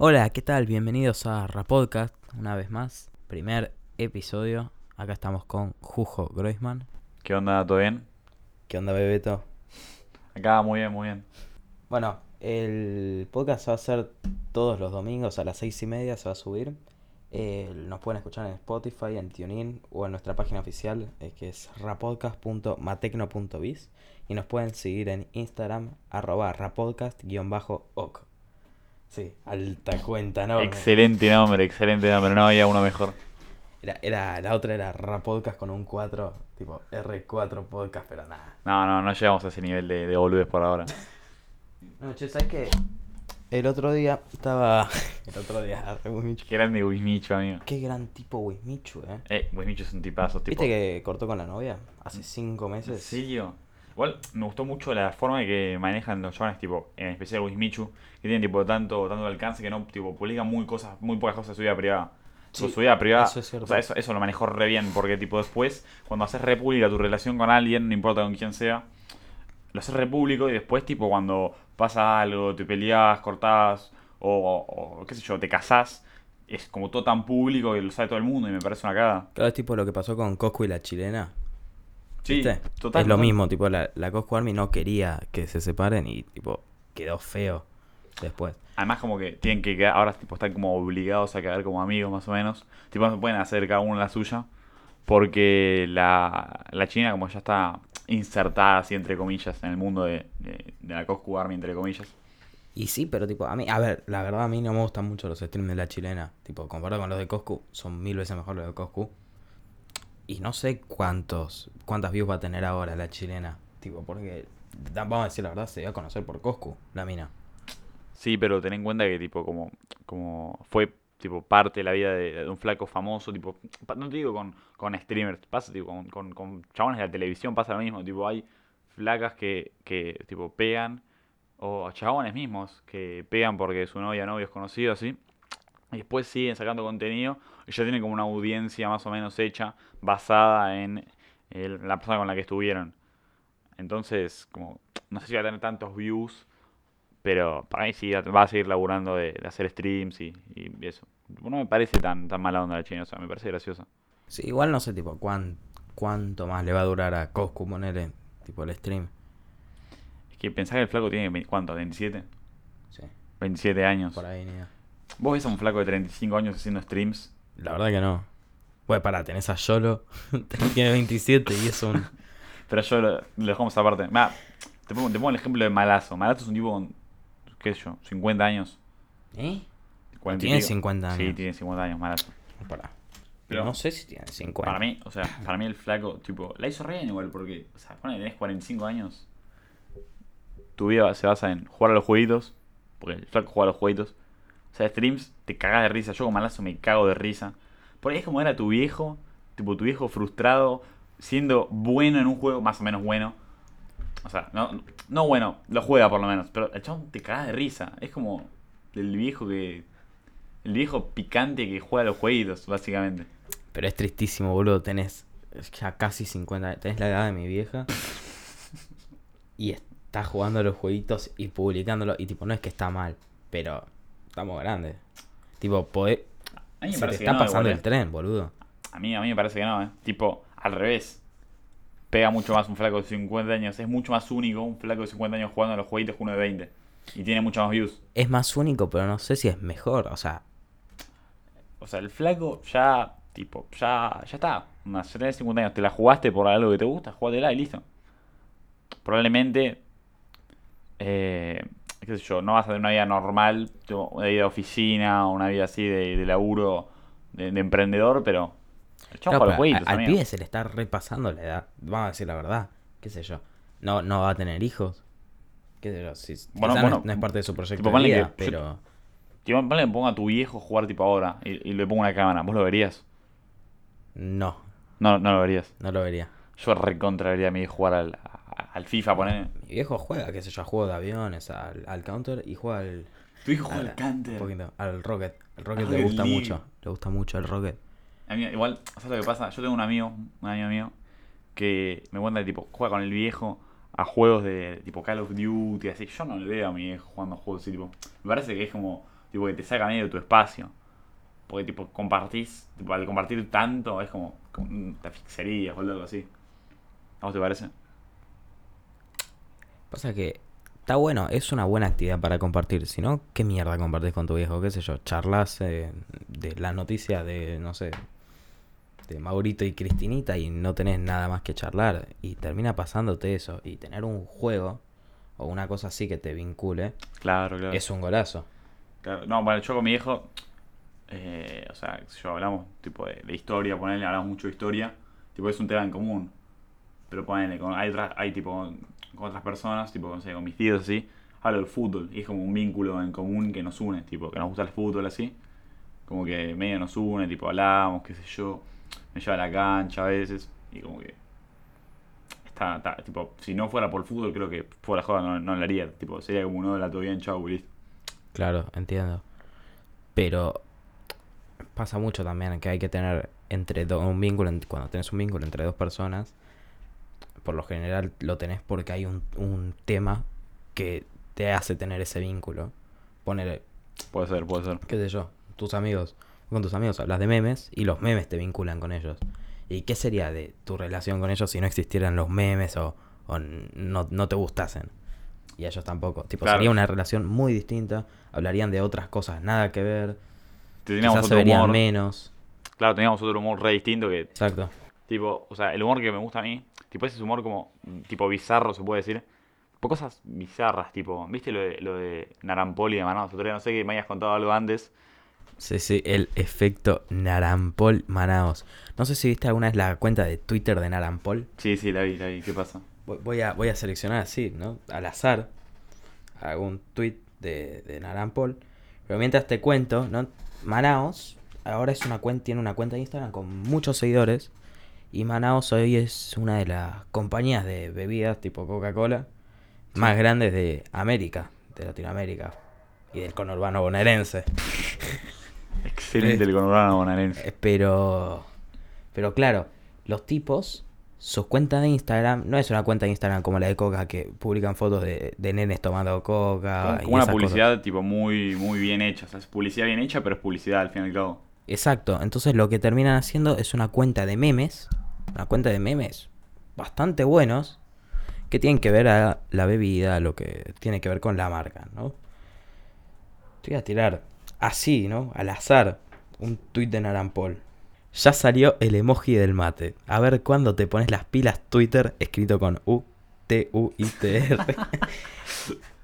Hola, ¿qué tal? Bienvenidos a Rapodcast, una vez más. Primer episodio. Acá estamos con Jujo Groisman. ¿Qué onda? ¿Todo bien? ¿Qué onda, Bebeto? Acá, muy bien, muy bien. Bueno, el podcast va a ser todos los domingos a las seis y media, se va a subir. Eh, nos pueden escuchar en Spotify, en TuneIn o en nuestra página oficial eh, que es rapodcast.matecno.biz y nos pueden seguir en Instagram arroba rapodcast-oc. Sí, alta cuenta, ¿no? Excelente nombre, excelente nombre. No había uno mejor. Era, era, la otra era Rapodcast con un 4, tipo R4 podcast, pero nada. No, no, no llegamos a ese nivel de, de boludez por ahora. No, che, ¿sabes qué? El otro día estaba... El otro día, Wismichu. Qué grande Wismicho, amigo. Qué gran tipo Wismichu, eh. Eh, Wismicho es un tipazo, tipo. ¿Viste que cortó con la novia? Hace cinco ¿En meses. serio? Igual me gustó mucho la forma de que manejan los chavales, tipo, en especial Wismichu, que tienen tipo tanto, tanto alcance que no, tipo, publican muy cosas, muy pocas cosas de su vida privada. Sí, su vida privada, eso es cierto. o sea, eso, eso lo manejó re bien, porque tipo después, cuando haces república tu relación con alguien, no importa con quién sea, lo haces repúblico y después tipo cuando pasa algo, te peleas, cortás, o, o qué sé yo, te casás, es como todo tan público que lo sabe todo el mundo y me parece una cagada. Claro, es tipo lo que pasó con Coscu y la chilena. Sí, total. es lo total. mismo, tipo, la, la Coscu Army no quería que se separen y, tipo, quedó feo después. Además como que tienen que quedar, ahora tipo están como obligados a quedar como amigos más o menos. Tipo no se pueden hacer cada uno la suya. Porque la, la China como ya está insertada así entre comillas en el mundo de, de, de la Coscu Army entre comillas. Y sí, pero tipo, a mí, a ver, la verdad a mí no me gustan mucho los streams de la chilena. Tipo, comparado con los de Coscu, son mil veces mejor los de Coscu. Y no sé cuántos, cuántas views va a tener ahora la chilena. Tipo, porque, vamos a decir la verdad, se dio a conocer por Coscu, la mina. Sí, pero ten en cuenta que tipo como, como fue tipo parte de la vida de, un flaco famoso, tipo, no te digo con, con streamers, pasa tipo con, con, con chabones de la televisión pasa lo mismo, tipo hay flacas que, que tipo pegan, o chabones mismos que pegan porque su novia novio es conocido así, y después siguen sacando contenido y ya tienen como una audiencia más o menos hecha, basada en el- la persona con la que estuvieron. Entonces, como, no sé si va a tener tantos views pero para mí sí va a seguir laburando de, de hacer streams y, y eso. No me parece tan, tan mala onda la china, o sea, me parece graciosa. Sí, igual no sé, tipo, cuán, cuánto más le va a durar a Coscu ponerle, tipo, el stream. Es que pensás que el flaco tiene, ¿cuánto? ¿27? Sí, 27 años. por ahí ni idea. ¿Vos ves a un flaco de 35 años haciendo streams? La verdad que no. Pues para, tenés a Yolo, tiene 27 y es un... Pero yo lo, lo dejamos aparte. Te, pongo, te pongo el ejemplo de Malazo. Malazo es un tipo con, qué sé yo, 50 años. ¿Eh? 40 y Tiene pico. 50 Sí, años. tiene 50 años Malazo. Para. Pero- no sé si tiene 50. Para mí, o sea, para mí el flaco, tipo, la hizo re bien igual, porque, o sea, cuando tenés 45 años, tu vida se basa en jugar a los jueguitos, porque el flaco juega a los jueguitos. O sea, streams, te cagas de risa. Yo con malazo me cago de risa. Por ahí es como era tu viejo, tipo, tu viejo frustrado, siendo bueno en un juego, más o menos bueno. O sea, no, no bueno, lo juega por lo menos, pero el chabón te cagas de risa. Es como el viejo que. El viejo picante que juega a los jueguitos, básicamente. Pero es tristísimo, boludo. Tenés ya casi 50. Tenés la edad de mi vieja. y estás jugando a los jueguitos y publicándolo. Y tipo, no es que está mal, pero estamos grandes. Tipo, podés... A mí me Se te parece que está no, pasando el eh. tren, boludo. A mí, a mí me parece que no, ¿eh? Tipo, al revés. Pega mucho más un flaco de 50 años. Es mucho más único un flaco de 50 años jugando a los jueguitos que uno de 20. Y tiene mucho más views. Es más único, pero no sé si es mejor. O sea, O sea, el flaco ya, tipo, ya, ya está. Una, ya tenés 50 años. Te la jugaste por algo que te gusta, jugátela y listo. Probablemente, eh, qué sé yo, no vas a tener una vida normal, una vida de oficina, una vida así de, de laburo, de, de emprendedor, pero... Los pero jueguitos, a- al pibe se le está repasando la edad. Vamos a decir la verdad. ¿Qué sé yo? No, no va a tener hijos. ¿Qué sé yo? Si, Bueno, no es- no parte de su proyecto tipo, de vida, que- pero... Tipo, ponle que ponga a tu viejo jugar tipo ahora y, y le pongo una cámara, ¿vos lo verías? No, No, no lo verías. no lo vería. Yo recontra vería a mi hijo jugar al, al FIFA, poner. Mi viejo juega, qué sé yo, juego de aviones, al, al counter y juega al, Tu hijo al- juega al Counter. un poquito, al Rocket. El Rocket Al le Rocket gusta League. mucho, le gusta mucho el Rocket. A mí, igual, ¿sabes lo que pasa? Yo tengo un amigo, un amigo mío, que me cuenta que tipo, juega con el viejo a juegos de tipo Call of Duty, así. Yo no le veo a mi viejo jugando a juegos así, tipo. Me parece que es como tipo que te saca medio de tu espacio. Porque tipo compartís, tipo al compartir tanto es como, como o algo así. ¿A vos te parece? Pasa que está bueno, es una buena actividad para compartir. Si no, ¿qué mierda compartís con tu viejo? ¿Qué sé yo? Charlas eh, de las noticias de, no sé, de Maurito y Cristinita y no tenés nada más que charlar. Y termina pasándote eso. Y tener un juego o una cosa así que te vincule Claro, claro. es un golazo. Claro, No, bueno, yo con mi viejo, eh, o sea, yo hablamos tipo de, de historia, ponerle, hablamos mucho de historia, tipo es un tema en común. Pero ponele, con, hay, hay tipo con, otras personas, tipo no sé, con mis tíos así, hablo del fútbol y es como un vínculo en común que nos une, tipo, que nos gusta el fútbol así. Como que medio nos une, tipo hablamos, qué sé yo, me lleva a la cancha a veces y como que está, tipo, si no fuera por el fútbol creo que fuera joda no, no lo haría, tipo, sería como uno de la todo bien, chau. Claro, entiendo. Pero pasa mucho también que hay que tener entre do- un vínculo, en- cuando tenés un vínculo entre dos personas, por lo general lo tenés porque hay un, un tema que te hace tener ese vínculo. Poner, Puede ser, puede ser. qué sé yo, tus amigos, con tus amigos hablas de memes y los memes te vinculan con ellos. ¿Y qué sería de tu relación con ellos si no existieran los memes o, o no, no te gustasen? Y ellos tampoco. Tipo, Claro. sería una relación muy distinta. Hablarían de otras cosas nada que ver. Teníamos Quizás se verían humor. menos. Claro, teníamos otro humor re distinto que, Exacto. tipo, o sea, el humor que me gusta a mí, tipo ese humor como, tipo bizarro se puede decir. Tipo cosas bizarras, tipo, ¿viste lo de, lo de Narampol y de Manaus? Otro día no sé que me hayas contado algo antes. Sí, sí, el efecto Narampol Manaos. No sé si viste alguna vez la cuenta de Twitter de Narampol. Sí, sí, la vi, la vi, ¿qué pasa? Voy- Voy a, voy a seleccionar así, ¿no? Al azar. Algún tweet de, de Narampol. Pero mientras te cuento, ¿no? Manaos ahora es una cuenta, tiene una cuenta de Instagram con muchos seguidores. Y Manaos hoy es una de las compañías de bebidas tipo Coca-Cola más grandes de América, de Latinoamérica. Y del conurbano bonaerense. Excelente el conurbano bonaerense. Eh, Pero, pero claro, los tipos, sus cuentas de Instagram, no es una cuenta de Instagram como la de Coca que publican fotos de, de nenes tomando Coca. Como, y como una cosas. publicidad tipo muy, muy bien hecha. O sea, es publicidad bien hecha, pero es publicidad al fin y al cabo. Exacto, entonces lo que terminan haciendo es una cuenta de memes, una cuenta de memes bastante buenos, que tienen que ver a la bebida, lo que tiene que ver con la marca, ¿no? Te voy a tirar así, ¿no? Al azar, un tuit de Narampol. Ya salió el emoji del mate. A ver cuándo te pones las pilas Twitter escrito con U, T, U, I, T, R.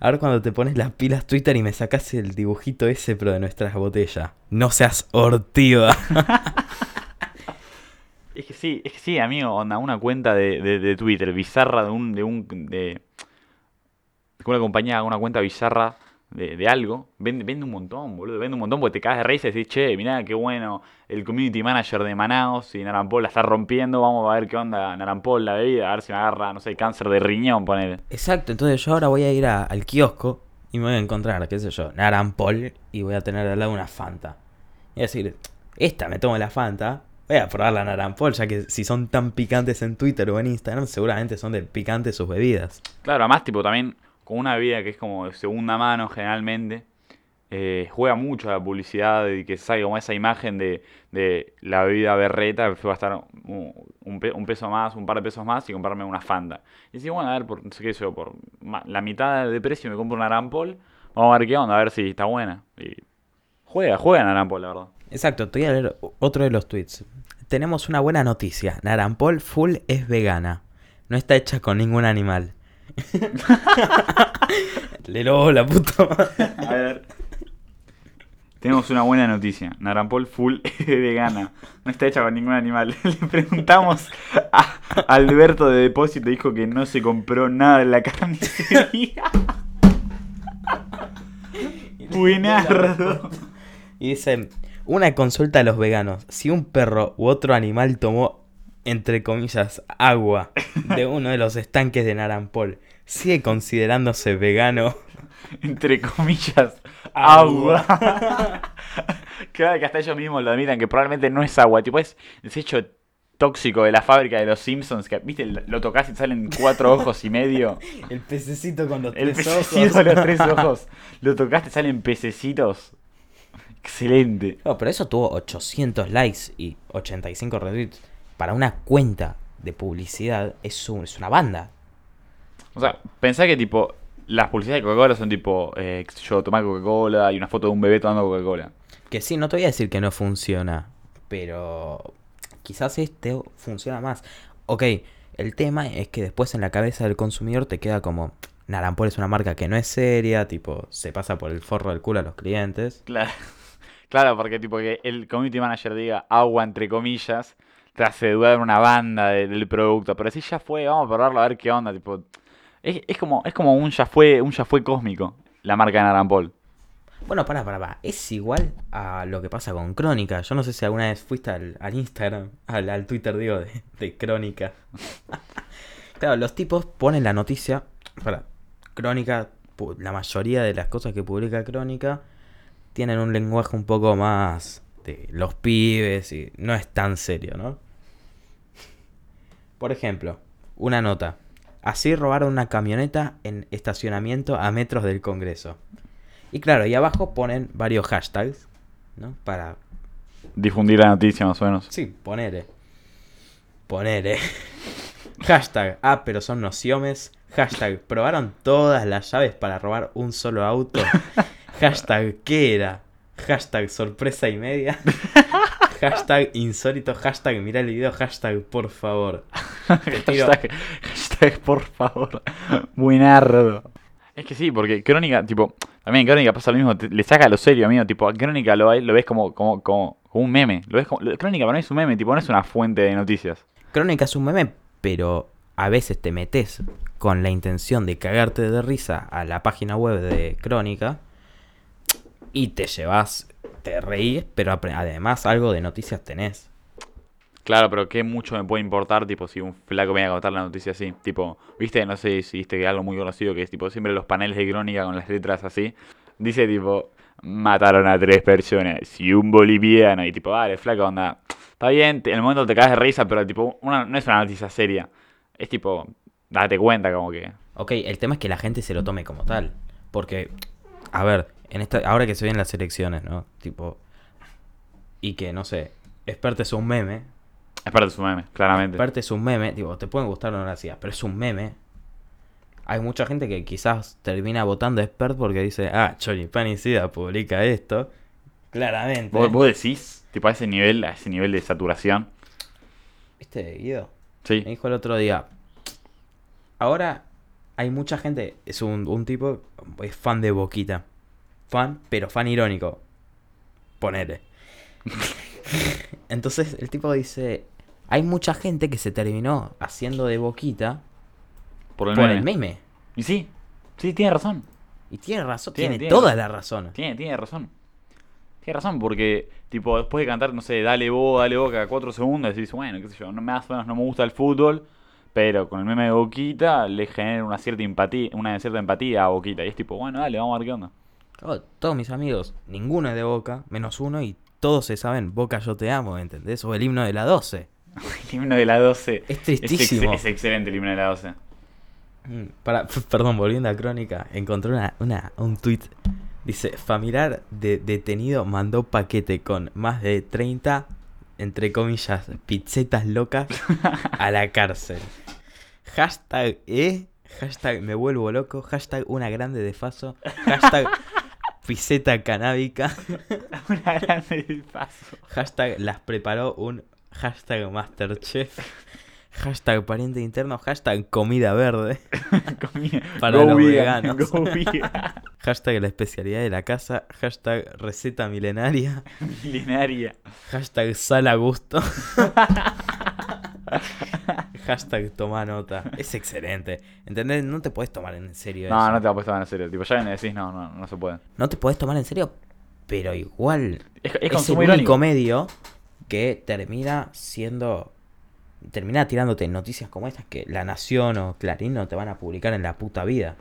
A ver cuando te pones las pilas Twitter y me sacas el dibujito ese, pero de nuestras botellas. No seas hortiva. Es que sí, es que sí, amigo, onda, una cuenta de, de, de Twitter bizarra de un, de un, de, que una compañía haga una cuenta bizarra de, de algo, vende, vende un montón, boludo, vende un montón porque te cagas de risa y decís, che, mirá qué bueno, el community manager de Manaus y Narampol la está rompiendo, vamos a ver qué onda Narampol, la bebida, a ver si me agarra, no sé, cáncer de riñón, ponele. Exacto, entonces yo ahora voy a ir a- al kiosco y me voy a encontrar, qué sé yo, Narampol y voy a tener al lado una Fanta. Y decir, esta me tomo la Fanta, voy a probar la Narampol, ya que si son tan picantes en Twitter o en Instagram, seguramente son de picantes sus bebidas. Claro, además, tipo, también con una bebida que es como de segunda mano generalmente, eh, juega mucho la publicidad y que salga como esa imagen de, de la bebida berreta, que va a estar un, un pe- un peso más, un par de pesos más y comprarme una Fanta. Y decís, bueno, a ver, por, no sé qué yo, por la mitad de precio me compro una Arampol, vamos a ver qué onda, a ver si está buena. Y juega, juega Arampol, la verdad. Exacto, te voy a leer otro de los tweets. Tenemos una buena noticia. Narampol Full es vegana. No está hecha con ningún animal. Lelo, la puta madre. A ver. Tenemos una buena noticia. Narampol full vegana. No está hecha con ningún animal. Le preguntamos a Alberto de Depósito. Dijo que no se compró nada en la carnicería. Buenardo. Y dice, una consulta a los veganos. Si un perro u otro animal tomó, entre comillas, agua de uno de los estanques de Narampol, ¿sigue considerándose vegano? Entre comillas, agua. claro que hasta ellos mismos lo admitan que probablemente no es agua. Tipo, es desecho tóxico de la fábrica de los Simpsons. Que, ¿viste? Lo tocas y salen cuatro ojos y medio. El pececito con los El tres pececito ojos. de los tres ojos. Lo tocaste, salen pececitos. excelente. No, pero eso tuvo 800 likes y 85 retweets. Para una cuenta de publicidad es, un- es una banda. O sea, pensá que tipo, las publicidades de Coca-Cola son tipo, eh, yo, tomar Coca-Cola y una foto de un bebé tomando Coca-Cola. Que sí, no te voy a decir que no funciona, pero quizás este funciona más. Ok, el tema es que después en la cabeza del consumidor te queda como, Narampol es una marca que no es seria, tipo, se pasa por el forro del culo a los clientes. Claro. Claro, porque tipo que el community manager diga agua entre comillas, te hace dudar una banda de- del producto. Pero si ya fue, vamos a probarlo a ver qué onda. Tipo, es, es como, es como un ya fue, un ya fue cósmico, la marca de Narampol. Bueno, para, para, para. Es igual a lo que pasa con Crónica. Yo no sé si alguna vez fuiste al, al Instagram, al, al Twitter, digo, de, Crónica. claro, los tipos ponen la noticia. Para, Crónica, la mayoría de las cosas que publica Crónica tienen un lenguaje un poco más de los pibes y no es tan serio, ¿no? Por ejemplo, una nota. Así robaron una camioneta en estacionamiento a metros del Congreso. Y claro, y abajo ponen varios hashtags, ¿no? Para... Difundir la noticia más o menos. Sí, ponele. Ponele. Hashtag, ah, pero son nociones. Hashtag, probaron todas las llaves para robar un solo auto. Hashtag, ¿qué era? Hashtag, sorpresa y media. Hashtag, insólito. Hashtag, mira el video. Hashtag, por favor. Hashtag, hashtag, por favor. Buenardo. Es que sí, porque Crónica, tipo, también Crónica pasa lo mismo, te- le saca lo serio, amigo. Tipo, a Crónica lo, lo ves como, como, como, como un meme. Lo ves como, lo- Crónica para mí es un meme, tipo, no es una fuente de noticias. Crónica es un meme, pero a veces te metes con la intención de cagarte de risa a la página web de Crónica y te llevas, te reís, pero además algo de noticias tenés. Claro, pero qué mucho me puede importar, tipo, si un flaco me viene a contar la noticia así. Tipo, viste, no sé si viste que algo muy conocido que es, tipo, siempre los paneles de crónica con las letras así. Dice, tipo, mataron a tres personas y un boliviano. Y tipo, vale, flaco, onda. Está bien, en el momento te cagas de risa, pero tipo, una, no es una noticia seria. Es tipo, date cuenta como que... Ok, el tema es que la gente se lo tome como tal. Porque, a ver, en esta, ahora que se vienen las elecciones, ¿no? Tipo, y que, no sé, Expert es un meme, Es parte de su meme, claramente. Expert es un meme, digo, te pueden gustar o no las ideas, pero es un meme. Hay mucha gente que quizás termina votando Expert porque dice, ah, Chori Panicida publica esto. Claramente. ¿Vos, vos decís, tipo, a ese nivel, a ese nivel de saturación. ¿Viste, Guido? Sí. Me dijo el otro día. Ahora hay mucha gente, es un, un tipo, es fan de Boquita. Fan, pero fan irónico. Ponele. Entonces el tipo dice, hay mucha gente que se terminó haciendo de Boquita Por el por meme. el meme. Y sí, sí, tiene razón. Y tiene razón, Tiene- toda la razón. Tiene, tiene razón. Tiene razón, porque, tipo, después de cantar, no sé, dale vos, dale vos, cada cuatro segundos, decís, bueno, qué sé yo, no, más o menos no me gusta el fútbol, pero con el meme de Boquita le genera una cierta empatía, una cierta empatía a Boquita. Y es tipo, bueno, dale, vamos a ver qué onda. Oh, todos mis amigos, ninguno es de Boca, menos uno, y todos se saben, Boca yo te amo, ¿entendés? O el himno de la 12. El himno de la 12. Es Es, tristísimo. ex- es excelente el himno de la 12. Mm, Para, perdón, volviendo a Crónica, encontré una, una, un tweet. Dice, familiar de detenido mandó paquete con más de 30, entre comillas, pizzetas locas a la cárcel. Hashtag E, hashtag me vuelvo loco, hashtag una grande de faso, hashtag piseta canábica, Una grande paso. hashtag las preparó un hashtag masterchef, hashtag pariente interno, hashtag comida verde. Para Go los vegan, veganos. go. Hashtag la especialidad de la casa. Hashtag receta milenaria. Milenaria. Hashtag sal a gusto. Hashtag toma nota. Es excelente. ¿Entendés? No te puedes tomar en serio No, eso. no te va a tomar en serio. Tipo, ya me decís, no, no, no se puede. No te puedes tomar en serio, pero igual Es, es es, el único medio que termina siendo... Termina tirándote noticias como estas que La Nación o Clarín no te van a publicar en la puta vida.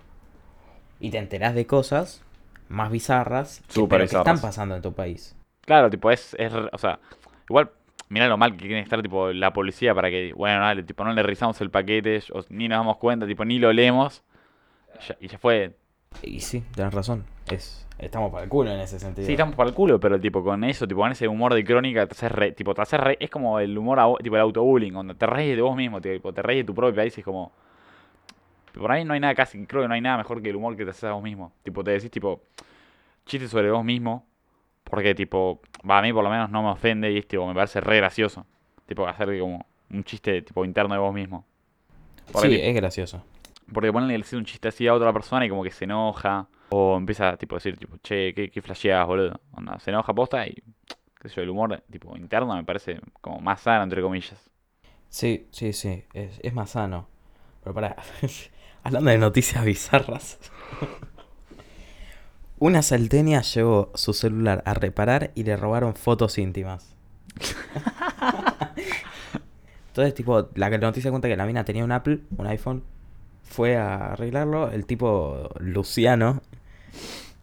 Y te enterás de cosas más bizarras que, pero que están bizarras. pasando en tu país. Claro, tipo, es, es, o sea, igual, mirá lo mal que quiere estar, tipo, la policía para que, bueno, dale, tipo, no le rizamos el paquete, o ni nos damos cuenta, tipo, ni lo leemos, ya- y ya fue. Y sí, tenés razón. Es, estamos para el culo en ese sentido. Sí, estamos para el culo, pero tipo con eso, tipo con ese humor de crónica, te haces re- tipo, te haces re- es como el humor, a- tipo el autobullying, donde te reís de vos mismo, tipo, te reís de tu propio país, es como... Por ahí no hay nada casi, creo que no hay nada mejor que el humor que te haces a vos mismo. Tipo, te decís, tipo, chistes sobre vos mismo, porque, tipo, va, a mí por lo menos no me ofende y, tipo, me parece re gracioso. Tipo, hacer como un chiste, tipo, interno de vos mismo. Sí, es gracioso. porque ponerle decir un chiste así a otra persona y como que se enoja. O empieza tipo a decir, tipo, che, ¿qué, qué flasheás, boludo? Onda, se enoja posta y, qué sé yo, el humor tipo interno me parece como más sano, entre comillas. Sí, sí, sí. Es, es más sano. Pero para. Hablando de noticias bizarras. Una salteña llevó su celular a reparar y le robaron fotos íntimas. Entonces, tipo, la noticia cuenta que la mina tenía un Apple, un iPhone, fue a arreglarlo. El tipo Luciano,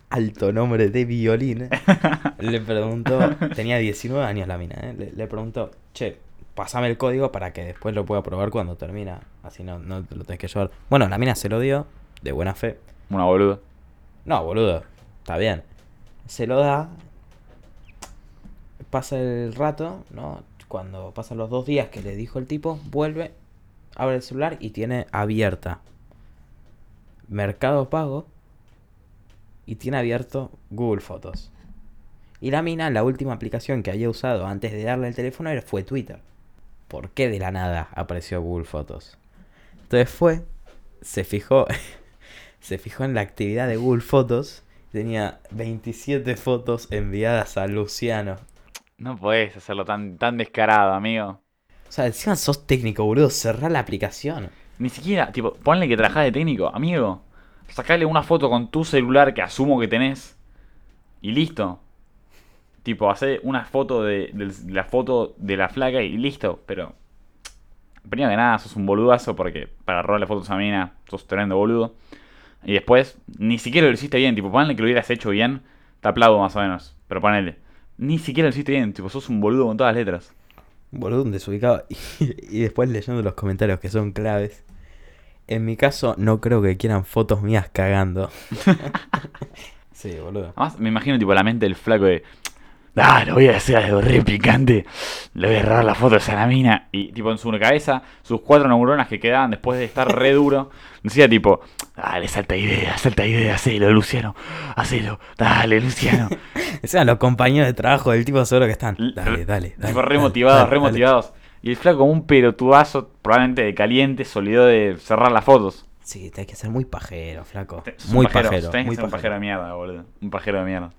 alto nombre de violín, le preguntó, tenía 19 años la mina, ¿eh? le, le preguntó, che, pasame el código para que después lo pueda probar cuando termina. Así no, no lo tenés que llevar. Bueno, la mina se lo dio, de buena fe. Una boluda. No, boludo, está bien. Se lo da. Pasa el rato, ¿no? Cuando pasan los dos días que le dijo el tipo, vuelve, abre el celular y tiene abierta Mercado Pago y tiene abierto Google Fotos. Y la mina, la última aplicación que había usado antes de darle el teléfono fue Twitter. ¿Por qué de la nada apareció Google Fotos? Entonces fue, se fijó, se fijó en la actividad de Google Fotos. Tenía 27 fotos enviadas a Luciano. No podés hacerlo tan, tan descarado, amigo. O sea, encima sos técnico, boludo. Cerrá la aplicación. Ni siquiera, tipo, ponle que trabajás de técnico, amigo. Sacale una foto con tu celular que asumo que tenés. Y listo. Tipo, hacer una foto de, de la foto de la flaca y listo. Pero, primero que nada, sos un boludazo porque para robarle fotos a mina sos tremendo boludo. Y después, ni siquiera lo hiciste bien. Tipo, ponle que lo hubieras hecho bien. Te aplaudo más o menos. Pero ponele. Ni siquiera lo hiciste bien. Tipo, sos un boludo con todas las letras. Boludo, un desubicado. Y, y después leyendo los comentarios que son claves. En mi caso, no creo que quieran fotos mías cagando. sí, boludo. Además, me imagino tipo la mente del flaco de. Ah, lo voy a hacer algo re picante. Le voy a agarrar las fotos a la mina. Y tipo en su cabeza, sus cuatro neuronas que quedaban después de estar re duro, decía tipo, dale, salta idea, salta idea, hacelo, Luciano, hacelo, dale, Luciano. O sea, los compañeros de trabajo del tipo seguro que están. Dale, dale, dale. tipo re dale, motivados, dale, re dale. motivados. Y el flaco como un pelotudazo, probablemente de caliente, se olvidó de cerrar las fotos. Sí, tenés que ser muy pajero, flaco. Muy pajero, pajero. Tenés muy que ser un pajero. de mierda, boludo. Un pajero de mierda.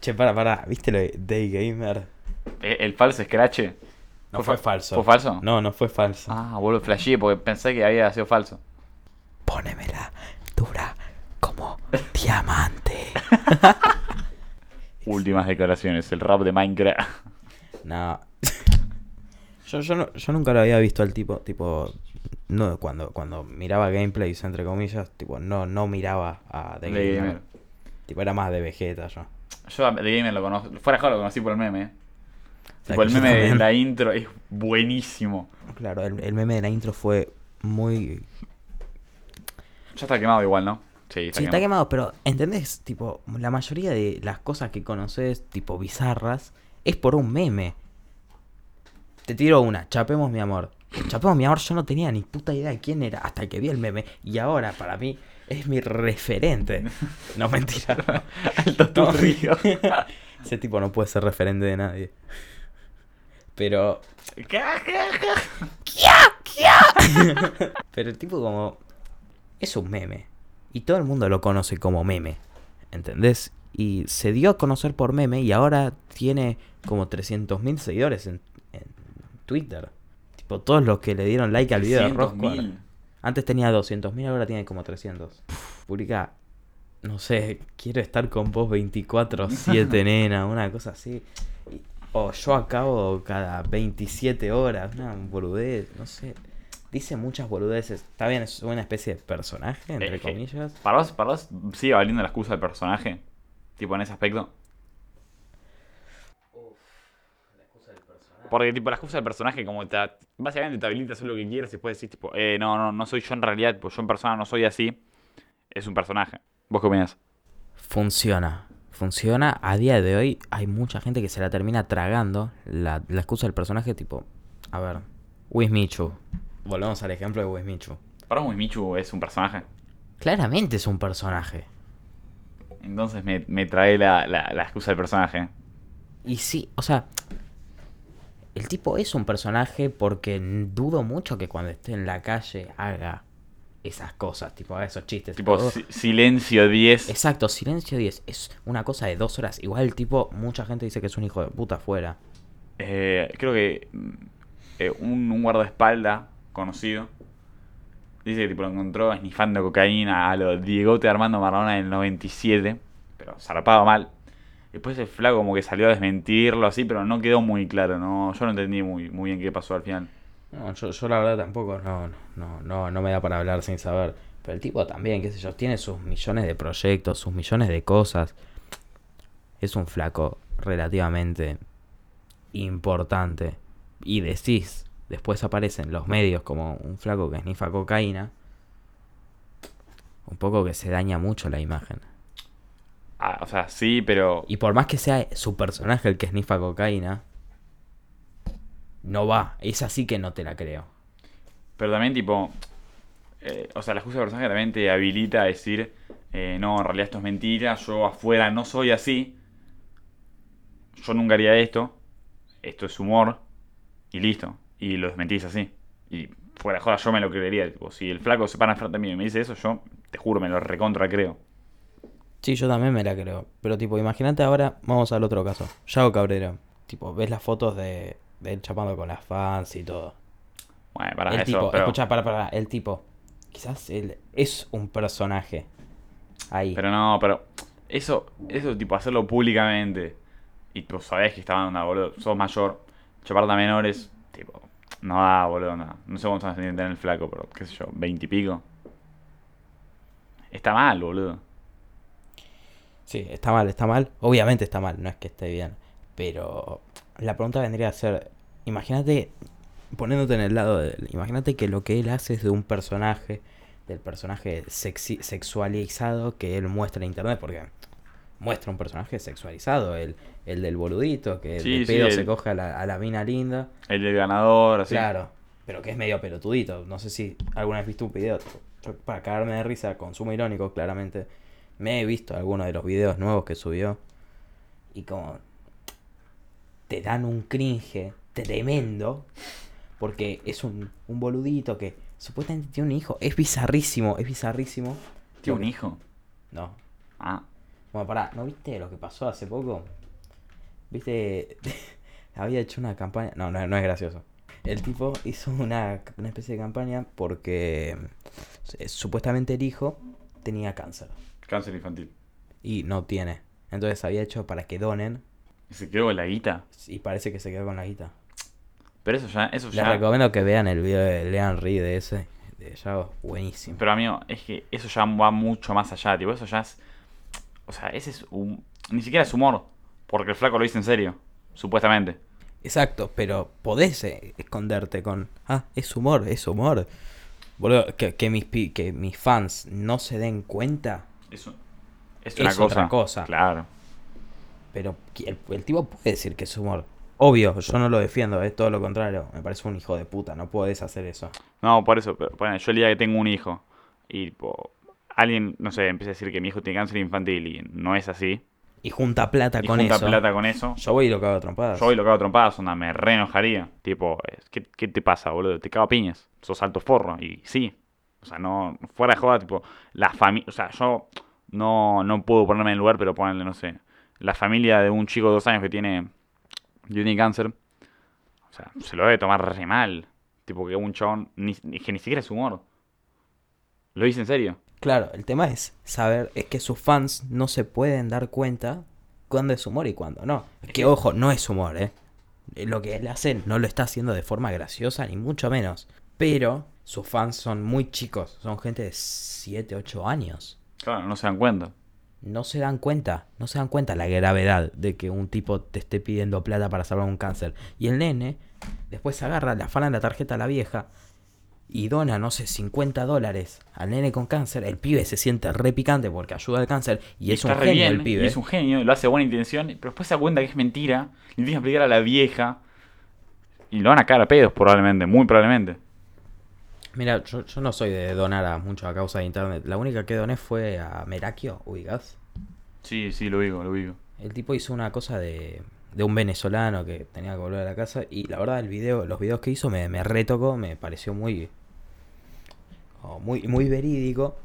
Che, para, para. ¿Viste lo de Day Gamer? ¿El, el falso scratch? No ¿Fue fue fa- falso. ¿Fue falso? No, no fue falso. Ah, boludo, flasheé porque pensé que había sido falso. Pónemela dura como diamante. Últimas declaraciones, el rap de Minecraft. No. yo, yo, no- yo nunca lo había visto al tipo, tipo, no, cuando, cuando miraba gameplays, entre comillas, tipo, no, no miraba a The. Gamer. Tipo, era más de Vegeta yo. Yo a The Gamer lo conozco. Fuera de juego lo conocí por el meme. sea, el meme de la intro es buenísimo. Claro, el, el meme de la intro fue muy... Ya está quemado igual, ¿no? Sí, está Sí, está quemado. quemado, pero ¿entendés? Tipo, la mayoría de las cosas que conoces, tipo bizarras, es por un meme. Te tiro una, Chapemos mi amor. Chapemos mi amor, yo no tenía ni puta idea de quién era hasta que vi el meme. Y ahora, para mí, es mi referente. No, mentira. Alto No. Ese tipo no puede ser referente de nadie. Pero. Pero el tipo como... Es un meme. Y todo el mundo lo conoce como meme. ¿Entendés? Y se dio a conocer por meme y ahora tiene como 300.000 seguidores en, en Twitter. Tipo, todos los que le dieron like al video de Rosco. 100.000. Antes tenía 200.000, ahora tiene como 300. Publica, no sé, quiero estar con vos 24-7, nena, una cosa así. O yo acabo cada 27 horas, una boludez, no sé. Dice muchas boludeces. Está bien, es una especie de personaje, entre Es que- comillas. ¿Para vos, para vos sigue valiendo la excusa del personaje? Tipo, en ese aspecto. Porque, tipo, la excusa del personaje, como te, básicamente te habilita a hacer lo que quieras y después decís, tipo, eh, no, no, no soy yo en realidad, pues yo en persona no soy así. Es un personaje. ¿Vos qué opinás? Funciona. Funciona. A día de hoy hay mucha gente que se la termina tragando la, la excusa del personaje tipo... A ver, Wismichu. Volvemos al ejemplo de Wismichu. Para vos Michu es un personaje. Claramente es un personaje. Entonces me, me trae la, la, la excusa del personaje. Y sí, o sea... El tipo es un personaje porque dudo mucho que cuando esté en la calle haga esas cosas, tipo haga esos chistes. Tipo, si- silencio 10. Exacto, Silencio 10 es una cosa de dos horas. Igual el tipo, mucha gente dice que es un hijo de puta afuera. Eh, creo que mm, eh, un, un guardaespaldas conocido dice que tipo, lo encontró esnifando cocaína a los Diegote Armando Maradona en el 97, pero zarpado mal. Después el flaco como que salió a desmentirlo así, pero no quedó muy claro, ¿no? Yo no entendí muy, muy bien qué pasó al final. No, yo, la verdad tampoco, no, no, no, no me da para hablar sin saber. Pero el tipo también, qué sé yo, tiene sus millones de proyectos, sus millones de cosas. Es un flaco relativamente importante. Y decís, después aparecen los medios como un flaco que esnifa cocaína. Un poco que se daña mucho la imagen. Ah, o sea, sí, pero... Y por más que sea su personaje el que esnifa cocaína, no va. Es así que no te la creo. Pero también, tipo, eh, o sea, la excusa del personaje también te habilita a decir, eh, no, en realidad esto es mentira, yo afuera no soy así, yo nunca haría esto, esto es humor, y listo, y lo desmentís así. Y fuera de joda, yo me lo creería, tipo, si el flaco se para enfrente mío y me dice eso, yo te juro, me lo recontra creo. Sí, yo también me la creo. Pero tipo, imagínate ahora, vamos al otro caso. Yago Cabrera. Tipo, ves las fotos de, de él chapando con las fans y todo. Bueno, para el eso, tipo, pero, escucha, para, para, el tipo. Quizás él es un personaje. Ahí. pero no, pero eso, eso, tipo, hacerlo públicamente, y tú sabés que estaban una boludo, sos mayor, chaparte a menores, tipo, no da, boludo, no. No sé cuántos años tiene el flaco, pero qué sé yo, veinte y pico. Está mal, boludo. Sí, está mal, está mal. Obviamente está mal, no es que esté bien. Pero la pregunta vendría a ser, imagínate, poniéndote en el lado de él, imagínate que lo que él hace es de un personaje, del personaje sexi- sexualizado que él muestra en internet, porque muestra un personaje sexualizado, el, el del boludito, que Sí, de sí, pedo el- se coge a la, a la mina linda. El del ganador, así. Claro, pero que es medio pelotudito. No sé si alguna vez viste un video. Para cagarme de risa, consumo irónico, claramente. Me he visto algunos de los videos nuevos que subió. Y como. Te dan un cringe tremendo. Porque es un, un boludito que supuestamente tiene un hijo. Es bizarrísimo, es bizarrísimo. ¿Tiene un hijo? No. Ah, Bueno, pará, ¿no viste lo que pasó hace poco? ¿Viste? Había hecho una campaña. No, no, no es gracioso. El tipo hizo una, una especie de campaña porque eh, supuestamente el hijo tenía cáncer cáncer infantil. y no tiene. Entonces había hecho para que donen ¿Y se quedó con la guita? y parece que se quedó con la guita. Pero eso ya, eso Les ya. recomiendo que vean el video de Lean Reed de ese. De Yago, buenísimo. Pero amigo, es que eso ya va mucho más allá, tipo, eso ya es. O sea, ese es un. Ni siquiera es humor. Porque el flaco lo dice en serio. Supuestamente. Exacto, pero podés eh, esconderte con. Ah, es humor, es humor. Boludo, que, que mis, que mis fans no se den cuenta, Eso. Es una Es cosa. otra cosa. Claro. pero el, el tipo puede decir que es humor. Obvio, yo no lo defiendo, es todo lo contrario. Me parece un hijo de puta, no puedes hacer eso. No, por eso. Pero, bueno, yo el día que tengo un hijo y tipo, alguien, no sé, empieza a decir que mi hijo tiene cáncer infantil y no es así. Y junta plata Y con junta eso. plata con eso. Yo voy y lo cago a trompadas. Yo hoy lo cago a trompadas, onda, me re enojaría. Tipo, es- ¿qué, qué te pasa, boludo? Te cago a piñas. Sos alto forro. Y sí. O sea, no. Fuera de joda, tipo, la familia. O sea, yo no, no puedo ponerme en el lugar, pero ponerle, no sé. La familia de un chico de dos años que tiene. tiene cáncer. O sea, se lo debe tomar re mal. Tipo, que un chabón. Ni- que ni siquiera es humor. Lo dice en serio. Claro, el tema es saber, es que sus fans no se pueden dar cuenta cuándo es humor y cuándo no. Que ojo, no es humor, ¿eh? Eh, Lo que él hace no lo está haciendo de forma graciosa, ni mucho menos. Pero sus fans son muy chicos, son gente de 7, 8 años. Claro, no se dan cuenta. No se dan cuenta, no se dan cuenta la gravedad de que un tipo te esté pidiendo plata para salvar un cáncer. Y el nene después agarra, le afana la tarjeta a la vieja y dona, no sé, 50 dólares al nene con cáncer, el pibe se siente re picante porque ayuda al cáncer y, es un genio bien, el pibe. y es un genio, lo hace a buena intención, pero después se da cuenta que es mentira, y tiene que explicar a la vieja, y lo van a cagar a pedos probablemente, muy probablemente. Mira, yo, yo no soy de donar a mucho a causa de internet. La única que doné fue a Merakio, ubicás. Sí, sí, lo digo, lo digo. El tipo hizo una cosa de, de un venezolano que tenía que volver a la casa y la verdad el video, los videos que hizo me, me retocó, me pareció muy, oh, muy, muy verídico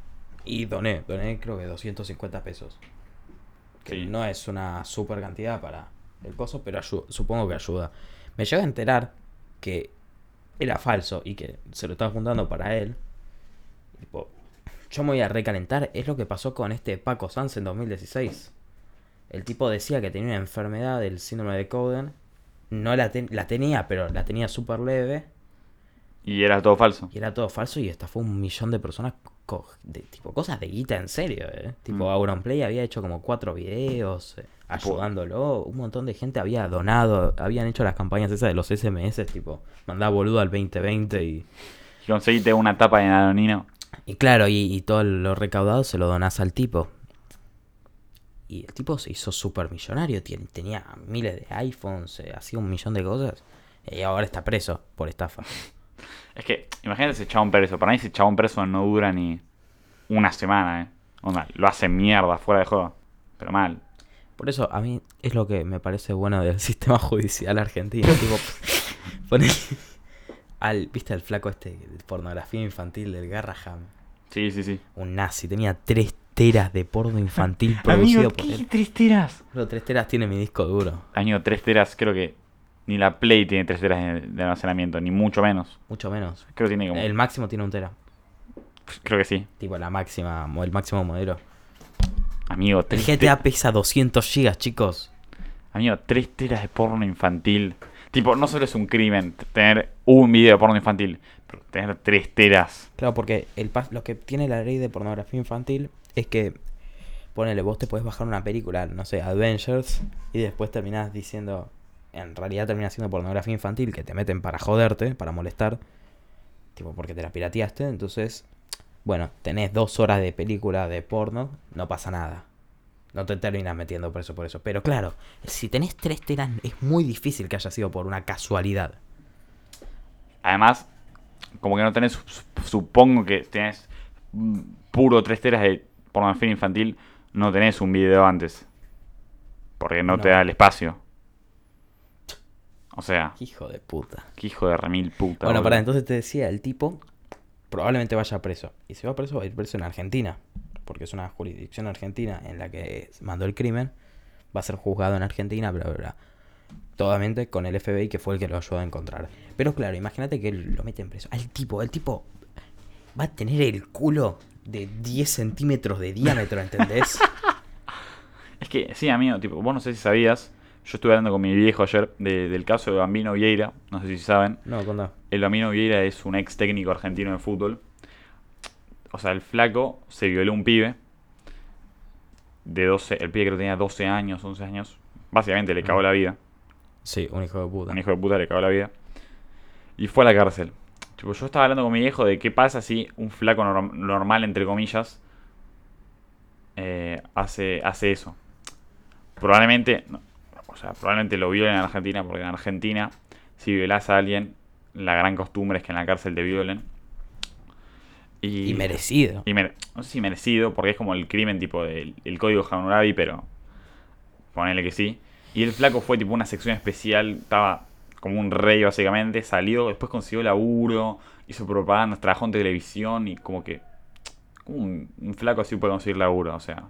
y doné, doné creo que 250 pesos. Que Sí. no es una super cantidad para el coso, pero supongo que ayuda. Me llega a enterar que era falso y que se lo estaba juntando para él. Tipo, yo me voy a recalentar. Es lo que pasó con este Paco Sanz en 2016. El tipo decía que tenía una enfermedad del síndrome de Coden. No la, ten- la tenía, pero la tenía súper leve. Y era todo falso. Y era todo falso y estafó un millón de personas. De, tipo, cosas de guita en serio, eh. Tipo, Mm. Auronplay había hecho como cuatro videos eh, ayudándolo. Un montón de gente había donado. Habían hecho las campañas esas de los SMS. Tipo, mandaba boludo al 2020 y. Y conseguiste una tapa de Danonino. Y claro, y, y todo lo recaudado se lo donás al tipo. Y el tipo se hizo súper millonario. Tenía miles de iPhones, eh, hacía un millón de cosas. Y ahora está preso por estafa. Es que, imagínate ese chabón preso. Para mí ese chabón preso no dura ni una semana, eh. Onda, lo hace mierda fuera de juego. Pero mal. Por eso a mí es lo que me parece bueno del sistema judicial argentino. tipo, poner al, viste al flaco este de pornografía infantil del Garraham. Sí, sí, sí. Un nazi, tenía tres teras de porno infantil producido Amigo, por ¿qué? él. ¿Tres teras? Pero tres teras tiene mi disco duro. Amigo, tres teras, creo que ni la Play tiene tres teras de, almacenamiento, ni mucho menos. Mucho menos. Creo que tiene como... El máximo tiene un tera. Creo que sí. Tipo la máxima, el máximo modelo. Amigo, El tres, GTA pesa 200 gigas, chicos. amigo, tres teras de porno infantil. Tipo, no solo es un crimen tener un video de porno infantil, pero tener tres teras. Claro, porque el lo que tiene la ley de pornografía infantil es que, ponele, vos te podés bajar una película, no sé, Avengers, y después terminás diciendo, en realidad terminás siendo pornografía infantil, que te meten para joderte, para molestar, tipo porque te la pirateaste, entonces, bueno, tenés dos horas de película de porno, no pasa nada. No te terminas metiendo preso por eso. Pero claro, si tenés tres teras, es muy difícil que haya sido por una casualidad. Además, como que no tenés, sup- supongo que tenés puro tres teras de pornografía infantil, no tenés un video antes. Porque no, te da el espacio. O sea, Hijo de puta. qué hijo de remil puta. Bueno, boludo. para entonces te decía, el tipo probablemente vaya preso. Y si va preso, va a ir preso en Argentina. Porque es una jurisdicción argentina en la que mandó el crimen. Va a ser juzgado en Argentina, bla, bla, bla. Todamente con el FBI que fue el que lo ayudó a encontrar. Pero claro, imagínate que él lo meten preso. Al tipo, el tipo va a tener el culo de 10 centímetros de diámetro, ¿entendés? Es que, sí, amigo, tipo, vos no sé si sabías, yo estuve hablando con mi viejo ayer de- del caso de Bambino Vieira, no sé si saben. No, contá. El Bambino Vieira es un ex técnico argentino de fútbol. O sea, el flaco se violó un pibe de 12, el pibe creo que tenía 12 años, 11 años. Básicamente le cagó la vida. Sí, un hijo de puta. Un hijo de puta le cagó la vida. Y fue a la cárcel. Tipo, yo estaba hablando con mi viejo de qué pasa si un flaco norm- normal, entre comillas, eh, hace, hace eso. Probablemente, no, o sea, probablemente lo violen en Argentina, porque en Argentina, si violas a alguien, la gran costumbre es que en la cárcel te violen. Y, Y merecido. y mere- no sé si merecido, porque es como el crimen tipo del el código Hammurabi, pero ponele que sí. Y el flaco fue tipo una sección especial, estaba como un rey básicamente, salió, después consiguió laburo, hizo propaganda, trabajó en televisión y como que como un, un flaco así puede conseguir laburo, o sea,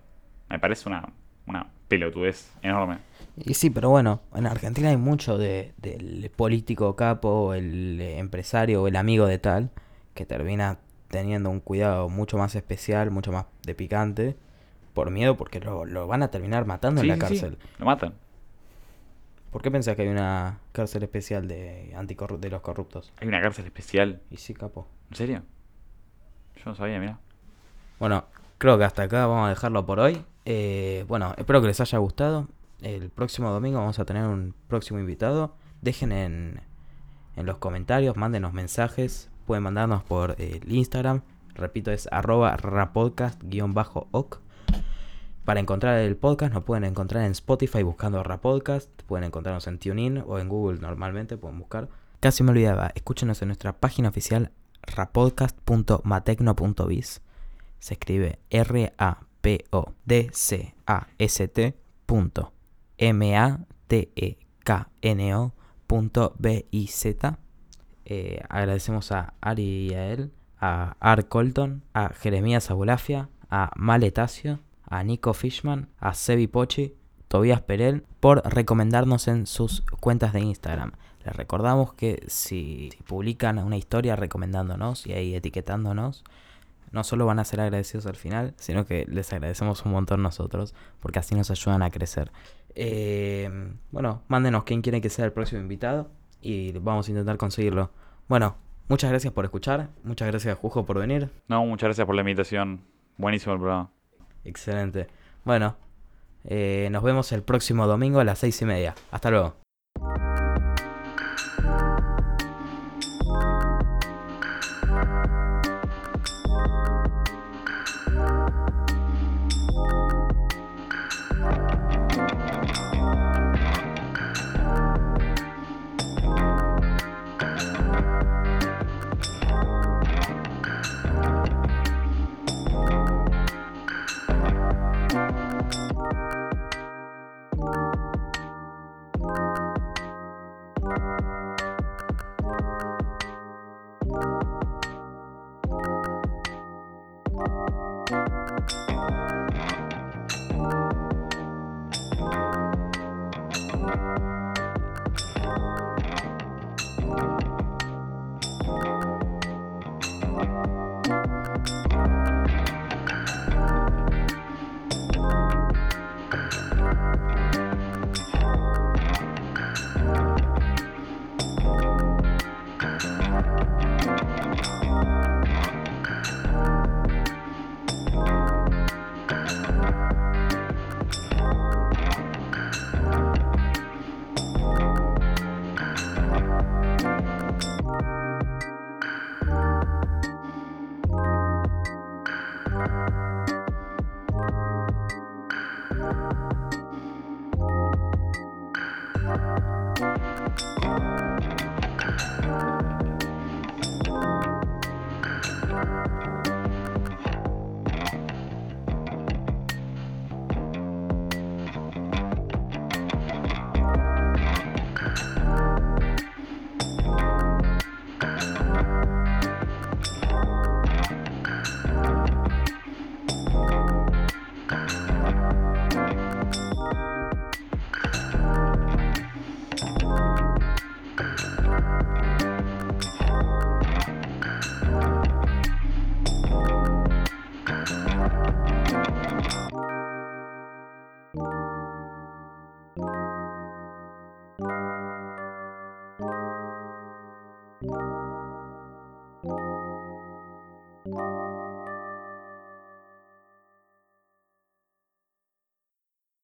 me parece una, una pelotudez enorme. Y sí, pero bueno, en Argentina hay mucho de, del político capo, el empresario o el amigo de tal, que termina teniendo un cuidado mucho más especial, mucho más de picante, por miedo porque lo, lo van a terminar matando Sí, en la sí, sí, cárcel. lo matan. ¿Por qué pensás que hay una cárcel especial de de los corruptos? Hay una cárcel especial, Y sí, capo. ¿en serio? Yo no sabía, mira. Bueno, creo que hasta acá vamos a dejarlo por hoy. Eh, bueno, espero que les haya gustado. El próximo domingo vamos a tener un próximo invitado. Dejen en, en los comentarios, mándenos mensajes pueden mandarnos por el Instagram. Repito, es arroba rapodcast-oc. Para encontrar el podcast nos pueden encontrar en Spotify buscando Rapodcast. Pueden encontrarnos en TuneIn o en Google normalmente, pueden buscar. Casi me olvidaba, escúchenos en nuestra página oficial rapodcast.matecno.biz. Se escribe R-A-P-O-D-C-A-S-T punto M-A-T-E-K-N-O punto B-I-Z. Eh, agradecemos a Ari y a él, a Art Colton, a Jeremías Abulafia, a Maletacio, a Nico Fishman, a Sebi Pochi, Tobías Perel, por recomendarnos en sus cuentas de Instagram. Les recordamos que si, si publican una historia recomendándonos y ahí etiquetándonos, no solo van a ser agradecidos al final, sino que les agradecemos un montón nosotros, porque así nos ayudan a crecer. Eh, bueno, mándenos quién quiere que sea el próximo invitado y vamos a intentar conseguirlo. Bueno, muchas gracias por escuchar, muchas gracias Jujo por venir. No, muchas gracias por la invitación. Buenísimo el programa. Excelente. Bueno, eh, nos vemos el próximo domingo a las seis y media. Hasta luego.